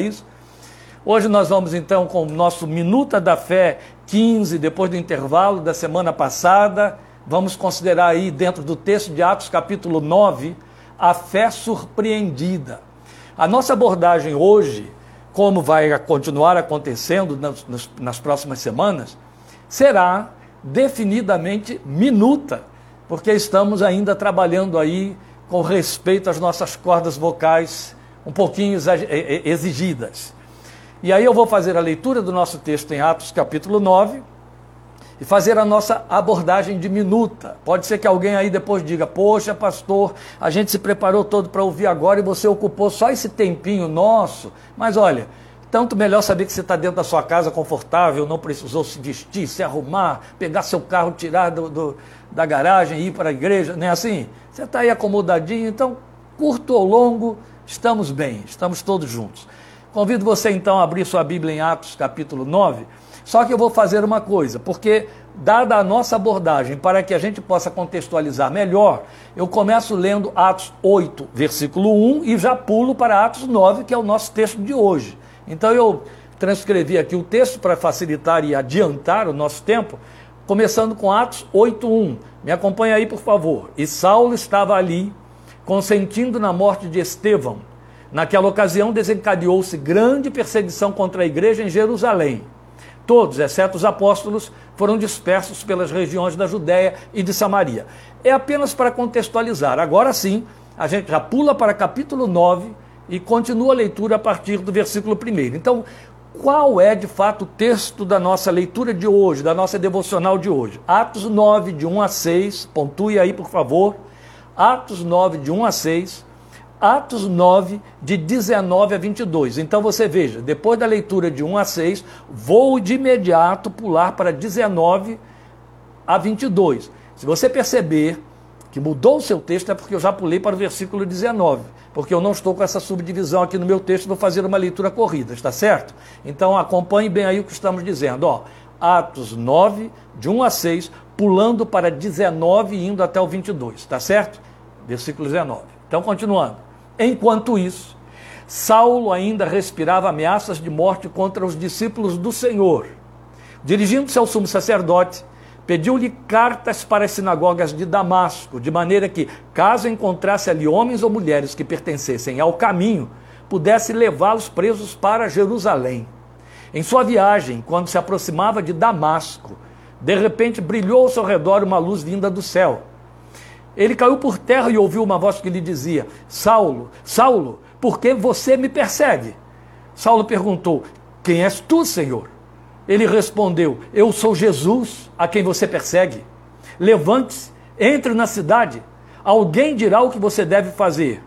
isso. Hoje nós vamos então com o nosso Minuta da Fé 15, depois do intervalo da semana passada. Vamos considerar aí, dentro do texto de Atos, capítulo 9, a fé surpreendida. A nossa abordagem hoje, como vai continuar acontecendo nas, nas, nas próximas semanas, será definidamente minuta, porque estamos ainda trabalhando aí com respeito às nossas cordas vocais um pouquinho exigidas. E aí eu vou fazer a leitura do nosso texto em Atos capítulo 9 e fazer a nossa abordagem diminuta. Pode ser que alguém aí depois diga: Poxa, pastor, a gente se preparou todo para ouvir agora e você ocupou só esse tempinho nosso. Mas olha, tanto melhor saber que você está dentro da sua casa confortável, não precisou se vestir, se arrumar, pegar seu carro, tirar do, do da garagem e ir para a igreja, não é assim? Você está aí acomodadinho, então, curto ou longo, estamos bem, estamos todos juntos. Convido você então a abrir sua Bíblia em Atos capítulo 9. Só que eu vou fazer uma coisa, porque dada a nossa abordagem, para que a gente possa contextualizar melhor, eu começo lendo Atos 8, versículo 1 e já pulo para Atos 9, que é o nosso texto de hoje. Então eu transcrevi aqui o texto para facilitar e adiantar o nosso tempo, começando com Atos 8:1. Me acompanha aí, por favor. E Saulo estava ali, consentindo na morte de Estevão. Naquela ocasião desencadeou-se grande perseguição contra a igreja em Jerusalém. Todos, exceto os apóstolos, foram dispersos pelas regiões da Judéia e de Samaria. É apenas para contextualizar. Agora sim, a gente já pula para capítulo 9 e continua a leitura a partir do versículo 1. Então, qual é de fato o texto da nossa leitura de hoje, da nossa devocional de hoje? Atos 9, de 1 a 6, pontue aí por favor. Atos 9, de 1 a 6 Atos 9, de 19 a 22. Então você veja, depois da leitura de 1 a 6, vou de imediato pular para 19 a 22. Se você perceber que mudou o seu texto, é porque eu já pulei para o versículo 19, porque eu não estou com essa subdivisão aqui no meu texto, vou fazer uma leitura corrida, está certo? Então acompanhe bem aí o que estamos dizendo. Ó, Atos 9, de 1 a 6, pulando para 19 e indo até o 22, está certo? Versículo 19. Então, continuando. Enquanto isso, Saulo ainda respirava ameaças de morte contra os discípulos do Senhor. Dirigindo-se ao sumo sacerdote, pediu-lhe cartas para as sinagogas de Damasco, de maneira que, caso encontrasse ali homens ou mulheres que pertencessem ao caminho, pudesse levá-los presos para Jerusalém. Em sua viagem, quando se aproximava de Damasco, de repente brilhou ao seu redor uma luz vinda do céu. Ele caiu por terra e ouviu uma voz que lhe dizia: Saulo, Saulo, por que você me persegue? Saulo perguntou: Quem és tu, Senhor? Ele respondeu: Eu sou Jesus, a quem você persegue. Levante-se, entre na cidade, alguém dirá o que você deve fazer.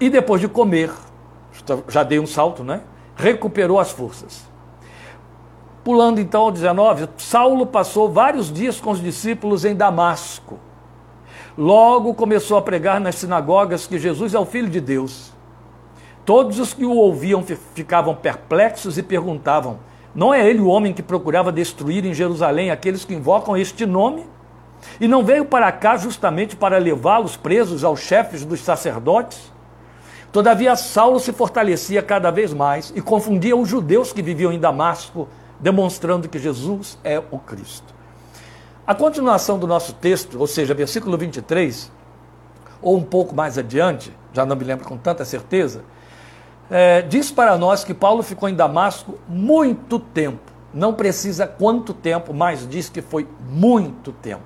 E depois de comer, já dei um salto, né? Recuperou as forças. Pulando então ao 19, Saulo passou vários dias com os discípulos em Damasco. Logo começou a pregar nas sinagogas que Jesus é o Filho de Deus. Todos os que o ouviam ficavam perplexos e perguntavam: Não é ele o homem que procurava destruir em Jerusalém aqueles que invocam este nome? E não veio para cá justamente para levá-los presos aos chefes dos sacerdotes? Todavia, Saulo se fortalecia cada vez mais e confundia os judeus que viviam em Damasco, demonstrando que Jesus é o Cristo. A continuação do nosso texto, ou seja, versículo 23, ou um pouco mais adiante, já não me lembro com tanta certeza, é, diz para nós que Paulo ficou em Damasco muito tempo. Não precisa quanto tempo, mas diz que foi muito tempo.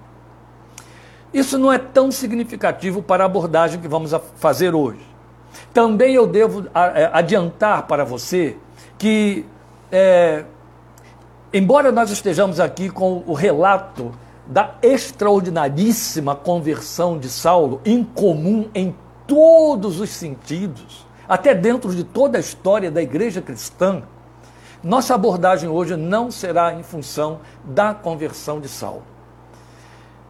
Isso não é tão significativo para a abordagem que vamos fazer hoje. Também eu devo é, adiantar para você que, é, embora nós estejamos aqui com o relato da extraordinaríssima conversão de Saulo, incomum em todos os sentidos, até dentro de toda a história da igreja cristã, nossa abordagem hoje não será em função da conversão de Saulo.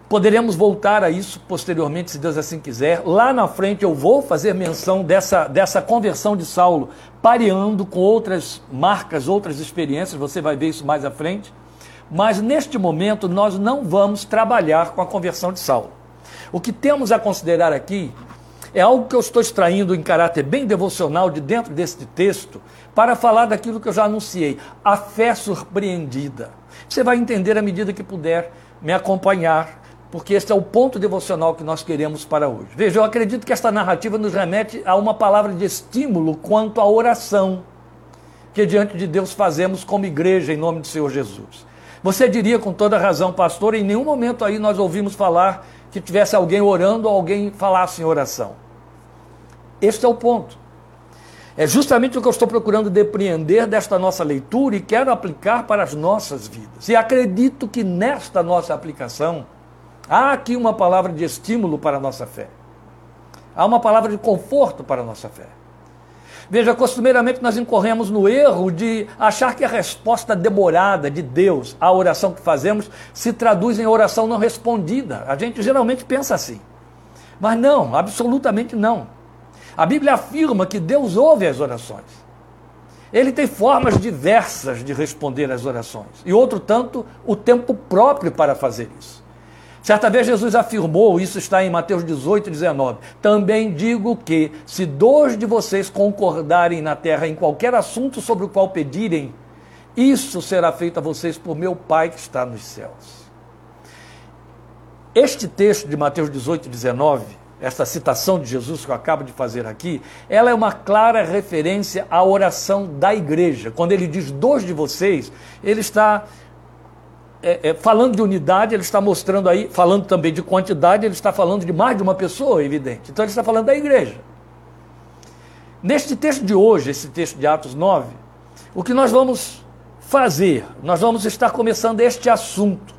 Poderemos voltar a isso posteriormente, se Deus assim quiser. Lá na frente eu vou fazer menção dessa, dessa conversão de Saulo, pareando com outras marcas, outras experiências, você vai ver isso mais à frente. Mas neste momento nós não vamos trabalhar com a conversão de Saulo. O que temos a considerar aqui É algo que eu estou extraindo em caráter bem devocional de dentro deste texto para falar daquilo que eu já anunciei, a fé surpreendida. Você vai entender à medida que puder me acompanhar, porque este é o ponto devocional que nós queremos para hoje. Veja, eu acredito que esta narrativa nos remete a uma palavra de estímulo quanto à oração que diante de Deus fazemos como igreja em nome do Senhor Jesus. Você diria com toda razão, pastor, em nenhum momento aí nós ouvimos falar que tivesse alguém orando ou alguém falasse em oração. Este é o ponto. É justamente o que eu estou procurando depreender desta nossa leitura e quero aplicar para as nossas vidas. E acredito que nesta nossa aplicação há aqui uma palavra de estímulo para a nossa fé. Há uma palavra de conforto para a nossa fé. Veja, costumeiramente nós incorremos no erro de achar que a resposta demorada de Deus à oração que fazemos se traduz em oração não respondida. A gente geralmente pensa assim. Mas não, absolutamente não. A Bíblia afirma que Deus ouve as orações. Ele tem formas diversas de responder às orações. E outro tanto, o tempo próprio para fazer isso. Certa vez Jesus afirmou, isso está em Mateus 18, 19: Também digo que, se dois de vocês concordarem na terra em qualquer assunto sobre o qual pedirem, isso será feito a vocês por meu Pai que está nos céus. Este texto de Mateus 18, 19 esta citação de Jesus que eu acabo de fazer aqui, ela é uma clara referência à oração da igreja. Quando ele diz dois de vocês, ele está é, é, falando de unidade, ele está mostrando aí, falando também de quantidade, ele está falando de mais de uma pessoa, evidente. Então ele está falando da igreja. Neste texto de hoje, esse texto de Atos 9, o que nós vamos fazer? Nós vamos estar começando este assunto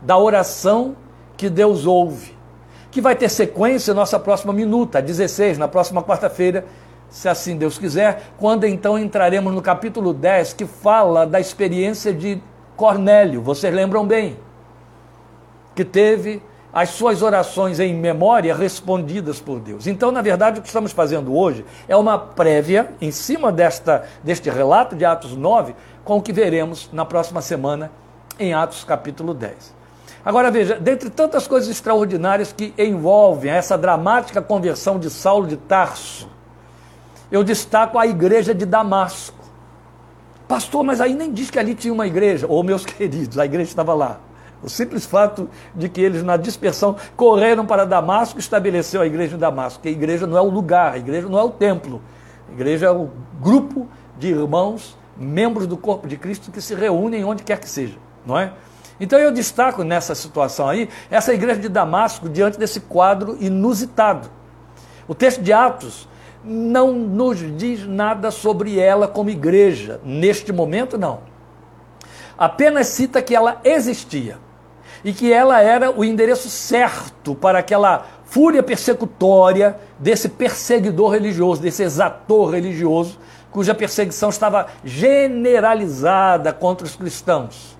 da oração que Deus ouve que vai ter sequência nossa próxima minuta, 16, na próxima quarta-feira, se assim Deus quiser, quando então entraremos no capítulo 10, que fala da experiência de Cornélio. Vocês lembram bem? Que teve as suas orações em memória respondidas por Deus. Então, na verdade, o que estamos fazendo hoje é uma prévia em cima desta, deste relato de Atos 9, com o que veremos na próxima semana em Atos capítulo 10. Agora veja, dentre tantas coisas extraordinárias que envolvem essa dramática conversão de Saulo de Tarso, eu destaco a igreja de Damasco. Pastor, mas aí nem diz que ali tinha uma igreja. Ô, oh, meus queridos, a igreja estava lá. O simples fato de que eles, na dispersão, correram para Damasco, estabeleceu a igreja de Damasco. Que a igreja não é o lugar, a igreja não é o templo. A igreja é o grupo de irmãos, membros do corpo de Cristo, que se reúnem onde quer que seja, não é? Então eu destaco nessa situação aí essa igreja de Damasco diante desse quadro inusitado. O texto de Atos não nos diz nada sobre ela como igreja, neste momento não. Apenas cita que ela existia e que ela era o endereço certo para aquela fúria persecutória desse perseguidor religioso, desse exator religioso, cuja perseguição estava generalizada contra os cristãos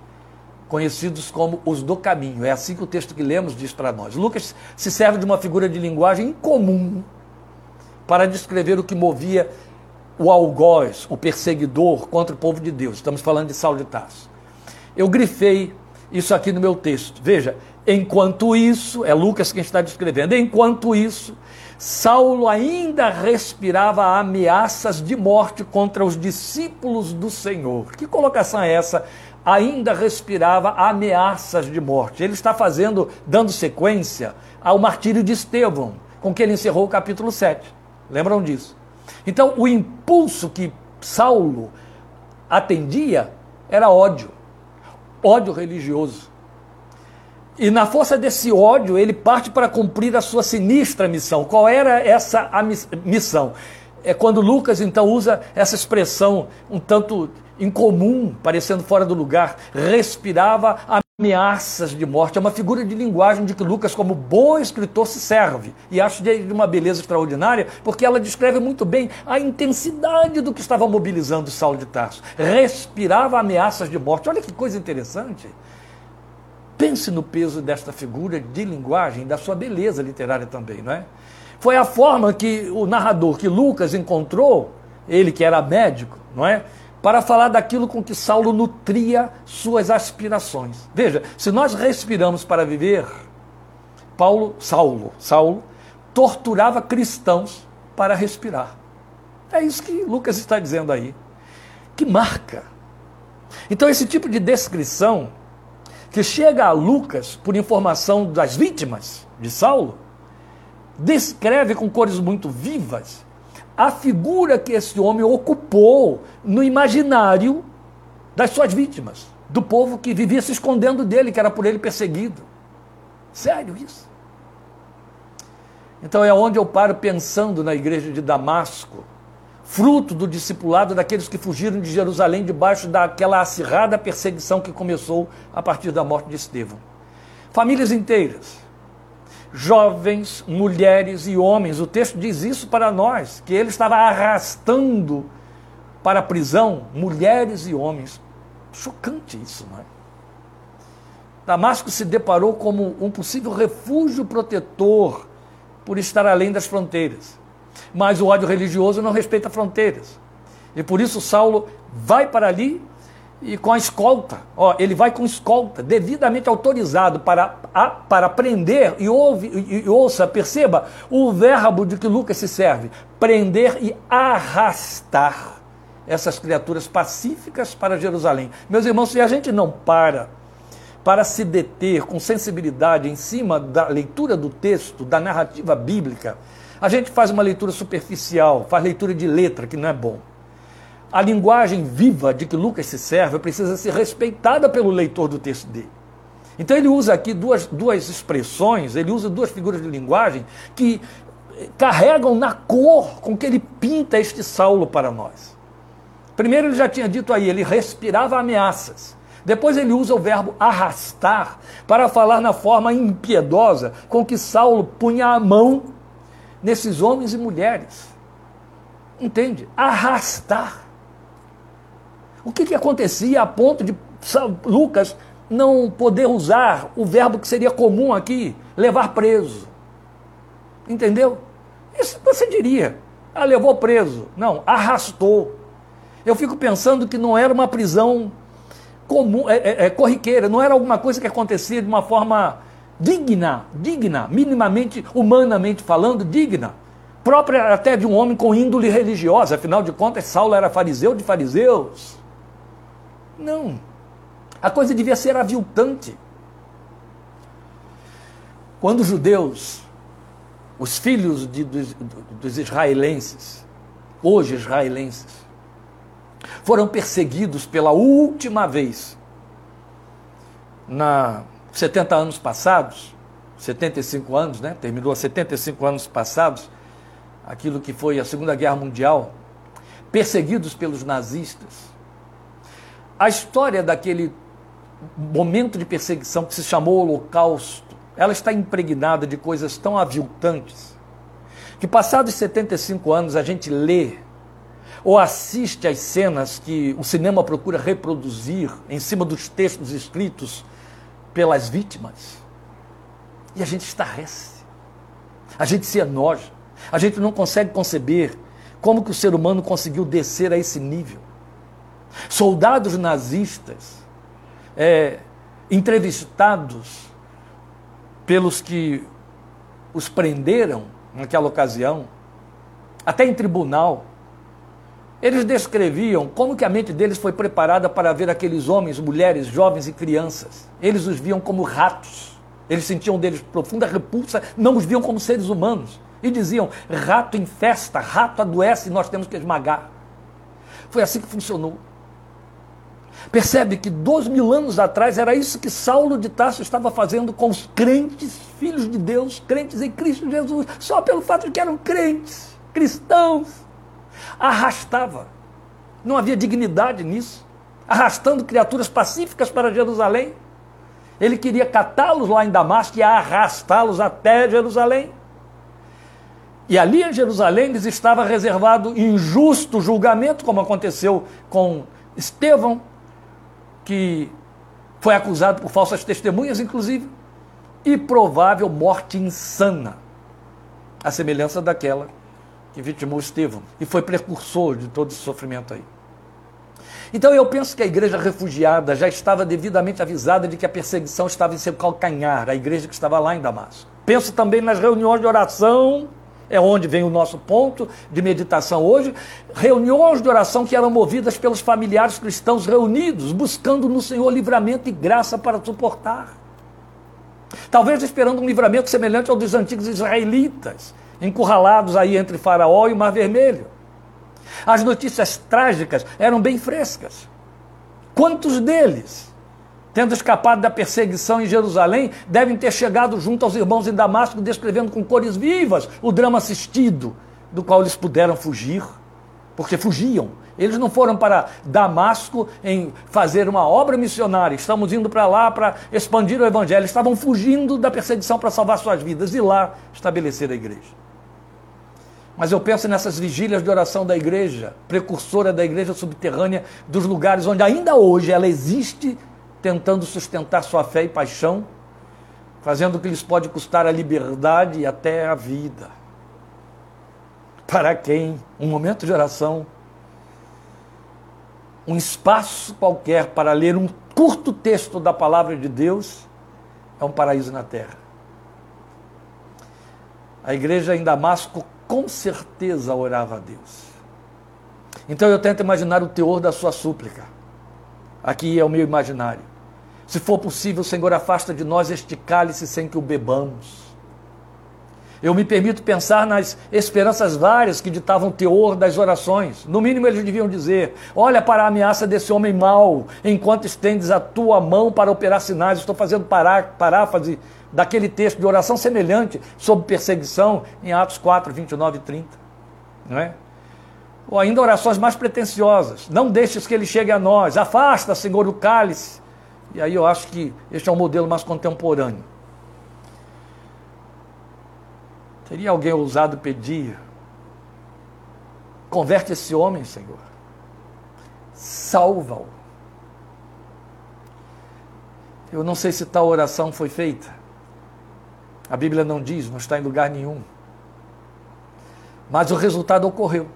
conhecidos como os do caminho. É assim que o texto que lemos diz para nós. Lucas se serve de uma figura de linguagem incomum para descrever o que movia o algoz, o perseguidor contra o povo de Deus. Estamos falando de Saulo de Tarso. Eu grifei isso aqui no meu texto. Veja, enquanto isso, é Lucas quem está descrevendo, enquanto isso, Saulo ainda respirava ameaças de morte contra os discípulos do Senhor. Que colocação é essa ainda respirava ameaças de morte. Ele está fazendo, dando sequência ao martírio de Estevão, com que ele encerrou o capítulo 7. Lembram disso? Então, o impulso que Saulo atendia era ódio, ódio religioso. E na força desse ódio, ele parte para cumprir a sua sinistra missão. Qual era essa missão? É quando Lucas então usa essa expressão um tanto incomum, parecendo fora do lugar, respirava ameaças de morte. É uma figura de linguagem de que Lucas, como bom escritor, se serve. E acho de uma beleza extraordinária, porque ela descreve muito bem a intensidade do que estava mobilizando Saulo de Tarso. Respirava ameaças de morte. Olha que coisa interessante. Pense no peso desta figura de linguagem, da sua beleza literária também, não é? Foi a forma que o narrador, que Lucas encontrou, ele que era médico, não é? Para falar daquilo com que Saulo nutria suas aspirações. Veja, se nós respiramos para viver, Paulo, Saulo, Saulo torturava cristãos para respirar. É isso que Lucas está dizendo aí. Que marca. Então, esse tipo de descrição que chega a Lucas por informação das vítimas de Saulo, descreve com cores muito vivas a figura que esse homem ocupou no imaginário das suas vítimas, do povo que vivia se escondendo dele, que era por ele perseguido. Sério isso. Então é onde eu paro pensando na igreja de Damasco, fruto do discipulado daqueles que fugiram de Jerusalém debaixo daquela acirrada perseguição que começou a partir da morte de Estevão. Famílias inteiras, jovens, mulheres e homens. O texto diz isso para nós, que ele estava arrastando para a prisão mulheres e homens. Chocante isso, não é? Damasco se deparou como um possível refúgio protetor por estar além das fronteiras. Mas o ódio religioso não respeita fronteiras. E por isso Saulo vai para ali e com a escolta. Ó, ele vai com escolta, devidamente autorizado para, a, para prender, e, ouve, e, e ouça, perceba o verbo de que Lucas se serve: prender e arrastar essas criaturas pacíficas para Jerusalém. Meus irmãos, se a gente não para para se deter com sensibilidade em cima da leitura do texto, da narrativa bíblica, a gente faz uma leitura superficial, faz leitura de letra, que não é bom a linguagem viva de que Lucas se serve precisa ser respeitada pelo leitor do texto dele. Então ele usa aqui duas, duas expressões, ele usa duas figuras de linguagem que carregam na cor com que ele pinta este Saulo para nós. Primeiro ele já tinha dito aí, ele respirava ameaças. Depois ele usa o verbo arrastar para falar na forma impiedosa com que Saulo punha a mão nesses homens e mulheres. Entende? Arrastar. O que, que acontecia a ponto de Lucas não poder usar o verbo que seria comum aqui, levar preso? Entendeu? Isso você diria. Ah, levou preso. Não, arrastou. Eu fico pensando que não era uma prisão comum, é, é, é, corriqueira, não era alguma coisa que acontecia de uma forma digna, digna, minimamente, humanamente falando, digna, própria até de um homem com índole religiosa, afinal de contas, Saulo era fariseu de fariseus. Não. A coisa devia ser aviltante. Quando os judeus, os filhos de, dos, dos israelenses, hoje israelenses, foram perseguidos pela última vez na 70 anos passados, 75 anos, né? Terminou há 75 anos passados, aquilo que foi a Segunda Guerra Mundial, perseguidos pelos nazistas. A história daquele momento de perseguição que se chamou Holocausto, ela está impregnada de coisas tão aviltantes que passados 75 anos a gente lê ou assiste às cenas que o cinema procura reproduzir em cima dos textos escritos pelas vítimas. E a gente estarrece. A gente se enoja. A gente não consegue conceber como que o ser humano conseguiu descer a esse nível. Soldados nazistas é, entrevistados pelos que os prenderam naquela ocasião, até em tribunal, eles descreviam como que a mente deles foi preparada para ver aqueles homens, mulheres, jovens e crianças. Eles os viam como ratos. Eles sentiam deles profunda repulsa, não os viam como seres humanos. E diziam: rato infesta, rato adoece, nós temos que esmagar. Foi assim que funcionou. Percebe que dois mil anos atrás era isso que Saulo de Tarso estava fazendo com os crentes, filhos de Deus, crentes em Cristo Jesus, só pelo fato de que eram crentes, cristãos. Arrastava. Não havia dignidade nisso. Arrastando criaturas pacíficas para Jerusalém. Ele queria catá-los lá em Damasco e arrastá-los até Jerusalém. E ali em Jerusalém lhes estava reservado injusto julgamento, como aconteceu com Estevão, que foi acusado por falsas testemunhas, inclusive, e provável morte insana, a semelhança daquela que vitimou Estevão e foi precursor de todo esse sofrimento aí. Então eu penso que a igreja refugiada já estava devidamente avisada de que a perseguição estava em seu calcanhar, a igreja que estava lá em Damasco. Penso também nas reuniões de oração, é onde vem o nosso ponto de meditação hoje. Reuniões de oração que eram movidas pelos familiares cristãos reunidos, buscando no Senhor livramento e graça para suportar. Talvez esperando um livramento semelhante ao dos antigos israelitas, encurralados aí entre Faraó e o Mar Vermelho. As notícias trágicas eram bem frescas. Quantos deles, tendo escapado da perseguição em Jerusalém, devem ter chegado junto aos irmãos em Damasco, descrevendo com cores vivas o drama assistido, do qual eles puderam fugir, porque fugiam. Eles não foram para Damasco em fazer uma obra missionária, estamos indo para lá para expandir o evangelho, estavam fugindo da perseguição para salvar suas vidas e lá estabelecer a igreja. Mas eu penso nessas vigílias de oração da igreja, precursora da igreja subterrânea, dos lugares onde ainda hoje ela existe, tentando sustentar sua fé e paixão, fazendo o que lhes pode custar a liberdade e até a vida. Para quem um momento de oração, um espaço qualquer para ler um curto texto da palavra de Deus, é um paraíso na terra. A igreja em Damasco com certeza orava a Deus. Então eu tento imaginar o teor da sua súplica. Aqui é o meu imaginário. Se for possível, Senhor, afasta de nós este cálice sem que o bebamos. Eu me permito pensar nas esperanças várias que ditavam o teor das orações. No mínimo, eles deviam dizer: Olha para a ameaça desse homem mau, enquanto estendes a tua mão para operar sinais. Estou fazendo pará paráfrase daquele texto de oração semelhante sobre perseguição em Atos 4, 29 e 30. Não é? Ou ainda orações mais pretensiosas. Não deixes que ele chegue a nós. Afasta, Senhor, o cálice. E aí eu acho que este é um modelo mais contemporâneo. Teria alguém ousado pedir? Converte esse homem, Senhor. Salva-o. Eu não sei se tal oração foi feita. A Bíblia não diz, não está em lugar nenhum. Mas o resultado ocorreu.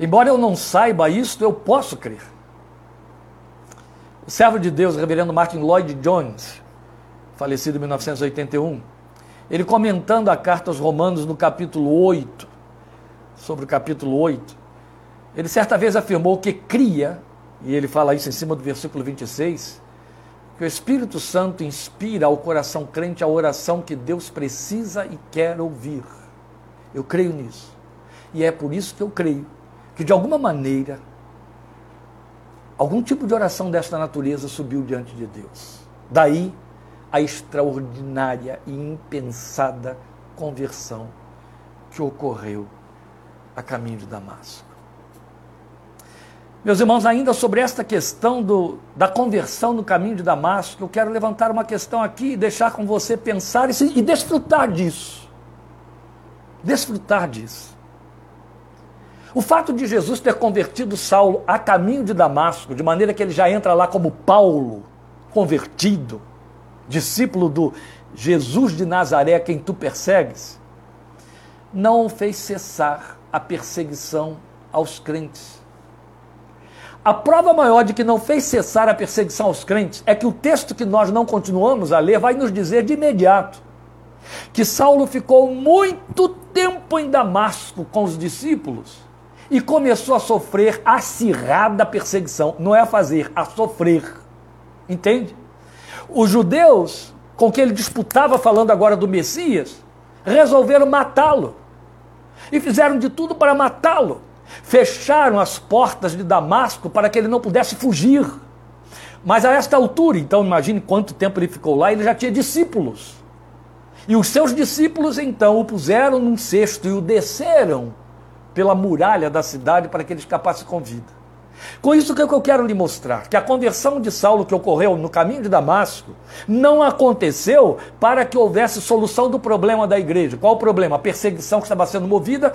Embora eu não saiba isto, eu posso crer. O servo de Deus, reverendo Martin Lloyd Jones, falecido em 1981, ele comentando a carta aos Romanos no capítulo 8, sobre o capítulo 8, ele certa vez afirmou que cria, e ele fala isso em cima do versículo 26, que o Espírito Santo inspira ao coração crente a oração que Deus precisa e quer ouvir. Eu creio nisso. E é por isso que eu creio que, de alguma maneira, algum tipo de oração desta natureza subiu diante de Deus. Daí a extraordinária e impensada conversão que ocorreu a caminho de Damasco. Meus irmãos, ainda sobre esta questão do, da conversão no caminho de Damasco, eu quero levantar uma questão aqui e deixar com você pensar e, e desfrutar disso. Desfrutar disso. O fato de Jesus ter convertido Saulo a caminho de Damasco, de maneira que ele já entra lá como Paulo, convertido, discípulo do Jesus de Nazaré, quem tu persegues, não fez cessar a perseguição aos crentes. A prova maior de que não fez cessar a perseguição aos crentes é que o texto que nós não continuamos a ler vai nos dizer de imediato que Saulo ficou muito tempo em Damasco com os discípulos e começou a sofrer acirrada perseguição. Não é a fazer, a sofrer. Entende? Os judeus com quem ele disputava, falando agora do Messias, resolveram matá-lo e fizeram de tudo para matá-lo fecharam as portas de Damasco para que ele não pudesse fugir. Mas a esta altura, então imagine quanto tempo ele ficou lá, ele já tinha discípulos. E os seus discípulos então o puseram num cesto e o desceram pela muralha da cidade para que ele escapasse com vida. Com isso, o que eu quero lhe mostrar? Que a conversão de Saulo que ocorreu no caminho de Damasco não aconteceu para que houvesse solução do problema da igreja. Qual o problema? A perseguição que estava sendo movida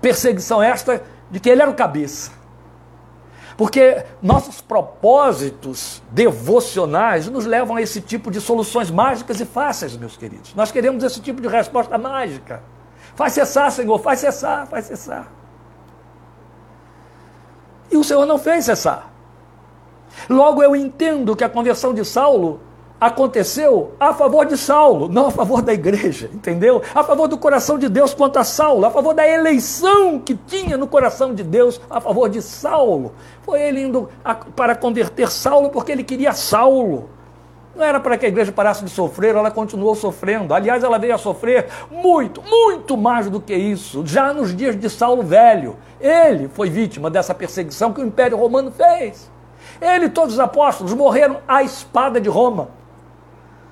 perseguição esta de que ele era o cabeça. Porque nossos propósitos devocionais nos levam a esse tipo de soluções mágicas e fáceis, meus queridos. Nós queremos esse tipo de resposta mágica. Faz cessar, Senhor, faz cessar, faz cessar. E o Senhor não fez cessar. Logo eu entendo que a conversão de Saulo aconteceu a favor de Saulo, não a favor da igreja, entendeu? A favor do coração de Deus quanto a Saulo, a favor da eleição que tinha no coração de Deus a favor de Saulo. Foi ele indo a, para converter Saulo porque ele queria Saulo. Não era para que a igreja parasse de sofrer, ela continuou sofrendo. Aliás, ela veio a sofrer muito, muito mais do que isso. Já nos dias de Saulo velho, ele foi vítima dessa perseguição que o Império Romano fez. Ele e todos os apóstolos morreram à espada de Roma.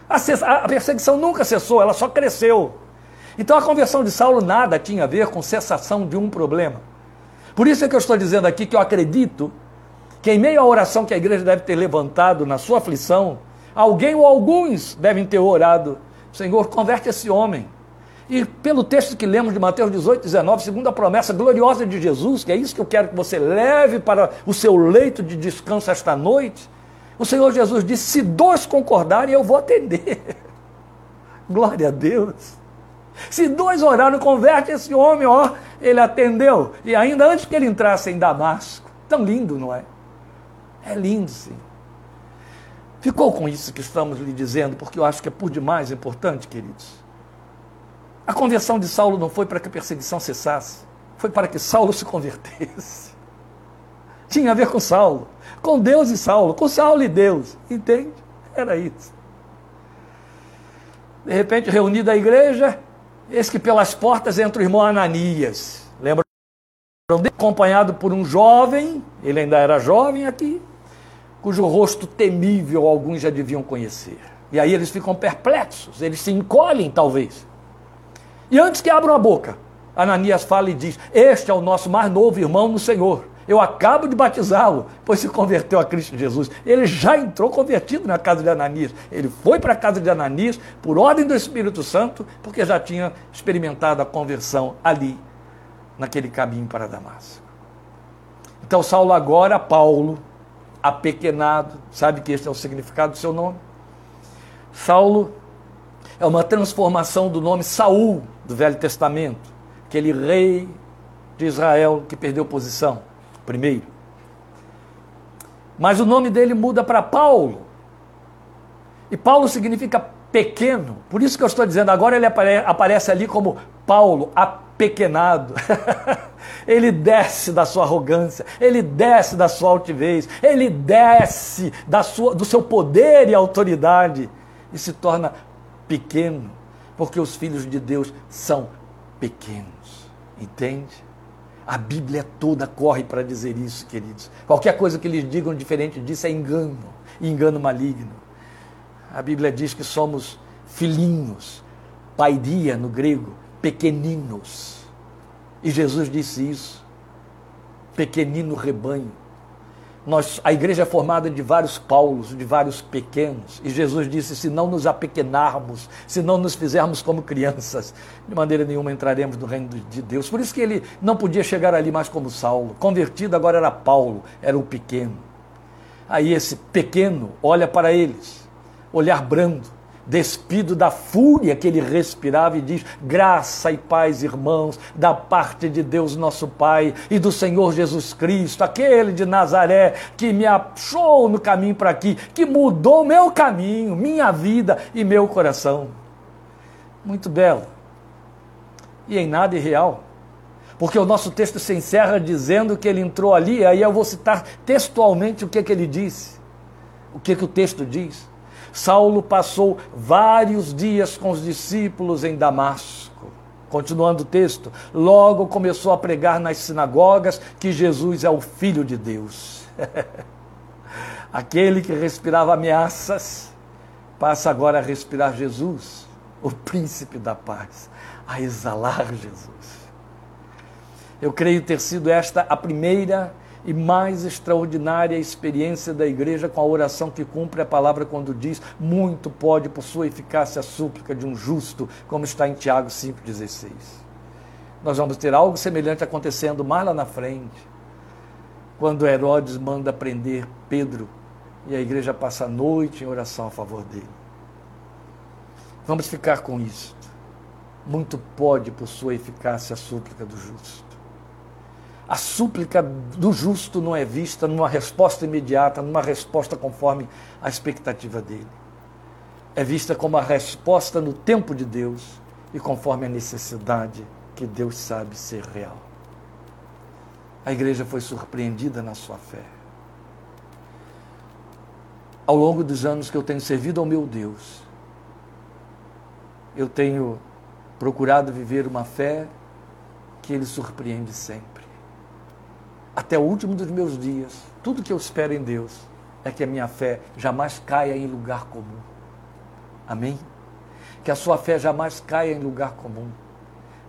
A perseguição nunca cessou, ela só cresceu. Então a conversão de Saulo nada tinha a ver com cessação de um problema. Por isso é que eu estou dizendo aqui que eu acredito que em meio à oração que a igreja deve ter levantado na sua aflição, alguém ou alguns devem ter orado: Senhor, converte esse homem. E pelo texto que lemos de Mateus 18, 19, segundo a promessa gloriosa de Jesus, que é isso que eu quero que você leve para o seu leito de descanso esta noite, o Senhor Jesus disse: se dois concordarem, eu vou atender. Glória a Deus. Se dois oraram, converte esse homem, ó, ele atendeu. E ainda antes que ele entrasse em Damasco. Tão lindo, não é? É lindo, sim. Ficou com isso que estamos lhe dizendo, porque eu acho que é por demais importante, queridos. A conversão de Saulo não foi para que a perseguição cessasse, foi para que Saulo se convertesse. Tinha a ver com Saulo com Deus e Saulo, com Saulo e Deus, entende? Era isso. De repente, reunida a igreja, eis que pelas portas entra o irmão Ananias. Lembra? Acompanhado por um jovem, ele ainda era jovem aqui, cujo rosto temível alguns já deviam conhecer. E aí eles ficam perplexos, eles se encolhem, talvez. E antes que abram a boca, Ananias fala e diz: Este é o nosso mais novo irmão no Senhor eu acabo de batizá-lo, pois se converteu a Cristo Jesus. Ele já entrou convertido na casa de Ananias. Ele foi para a casa de Ananias por ordem do Espírito Santo, porque já tinha experimentado a conversão ali, naquele caminho para Damasco. Então, Saulo agora, Paulo, apequenado, sabe que este é o significado do seu nome? Saulo é uma transformação do nome Saul do Velho Testamento, aquele rei de Israel que perdeu posição primeiro. Mas o nome dele muda para Paulo. E Paulo significa pequeno. Por isso que eu estou dizendo, agora ele apare aparece ali como Paulo, apequenado. ele desce da sua arrogância, ele desce da sua altivez, ele desce da sua, do seu poder e autoridade e se torna pequeno, porque os filhos de Deus são pequenos. Entende? A Bíblia toda corre para dizer isso, queridos. Qualquer coisa que eles digam diferente disso é engano, engano maligno. A Bíblia diz que somos filhinhos, paidia no grego, pequeninos. E Jesus disse isso. Pequenino rebanho. Nós, a igreja é formada de vários Paulos, de vários pequenos. E Jesus disse: se não nos apequenarmos, se não nos fizermos como crianças, de maneira nenhuma entraremos no reino de Deus. Por isso que ele não podia chegar ali mais como Saulo. Convertido agora era Paulo, era o pequeno. Aí esse pequeno olha para eles, olhar brando, despido da fúria que ele respirava, e diz: Graça e paz, irmãos, da parte de Deus nosso Pai e do Senhor Jesus Cristo, aquele de Nazaré que me achou no caminho para aqui, que mudou meu caminho, minha vida e meu coração. Muito belo. E em nada irreal. Porque o nosso texto se encerra dizendo que ele entrou ali, aí eu vou citar textualmente o que, que ele disse. O que, que o texto diz. Saulo passou vários dias com os discípulos em Damasco. Continuando o texto, logo começou a pregar nas sinagogas que Jesus é o Filho de Deus. Aquele que respirava ameaças passa agora a respirar Jesus, o príncipe da paz, a exalar Jesus. Eu creio ter sido esta a primeira e mais extraordinária experiência da igreja com a oração que cumpre a palavra quando diz: Muito pode por sua eficácia a súplica de um justo, como está em Tiago 5,16. Nós vamos ter algo semelhante acontecendo mais lá na frente, quando Herodes manda prender Pedro e a igreja passa a noite em oração a favor dele. Vamos ficar com isso. Muito pode por sua eficácia a súplica do justo. A súplica do justo não é vista numa resposta imediata, numa resposta conforme a expectativa dele. é vista como a resposta no tempo de Deus e conforme a necessidade que Deus sabe ser real. A igreja foi surpreendida na sua fé. Ao longo dos anos que eu tenho servido ao meu Deus, eu tenho procurado viver uma fé que Ele surpreende sempre. Até o último dos meus dias, tudo que eu espero em Deus é que a minha fé jamais caia em lugar comum. Amém? Que a sua fé jamais caia em lugar comum.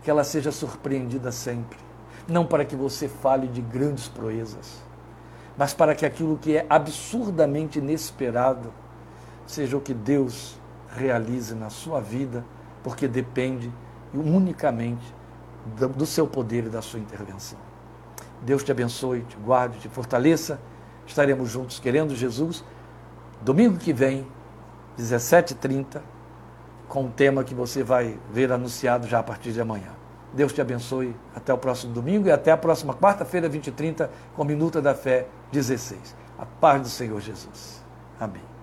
Que ela seja surpreendida sempre. Não para que você fale de grandes proezas, mas para que aquilo que é absurdamente inesperado seja o que Deus realize na sua vida, porque depende unicamente do seu poder e da sua intervenção. Deus te abençoe, te guarde, te fortaleça. Estaremos juntos querendo Jesus. Domingo que vem, 17h30, com um tema que você vai ver anunciado já a partir de amanhã. Deus te abençoe. Até o próximo domingo e até a próxima quarta-feira, 20 h 30, com Minuta da Fé 16. A paz do Senhor Jesus. Amém.